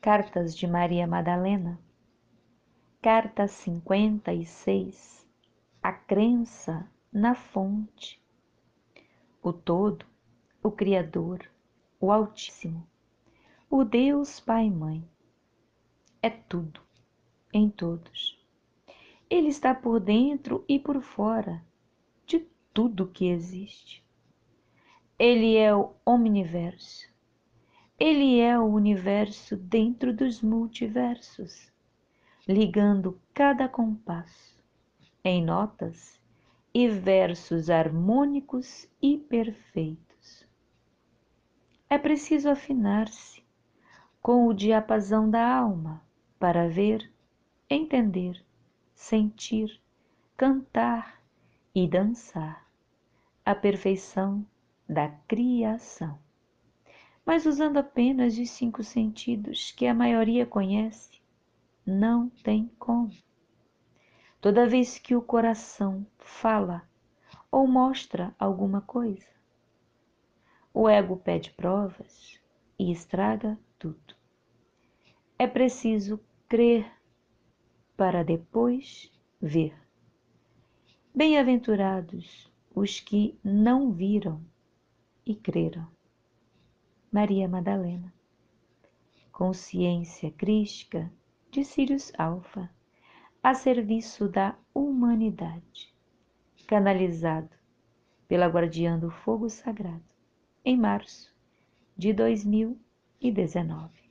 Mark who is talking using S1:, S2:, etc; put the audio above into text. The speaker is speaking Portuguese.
S1: Cartas de Maria Madalena, Carta 56 A crença na fonte. O Todo, o Criador, o Altíssimo, o Deus Pai e Mãe, é tudo, em todos. Ele está por dentro e por fora de tudo que existe. Ele é o omniverso. Ele é o universo dentro dos multiversos ligando cada compasso em notas e versos harmônicos e perfeitos. É preciso afinar-se com o diapasão da alma para ver, entender, sentir, cantar e dançar a perfeição da criação. Mas usando apenas os cinco sentidos que a maioria conhece, não tem como. Toda vez que o coração fala ou mostra alguma coisa, o ego pede provas e estraga tudo. É preciso crer para depois ver. Bem-aventurados os que não viram e creram. Maria Madalena. Consciência crística de Sirius Alfa, a serviço da humanidade, canalizado pela Guardiã do Fogo Sagrado, em março de 2019.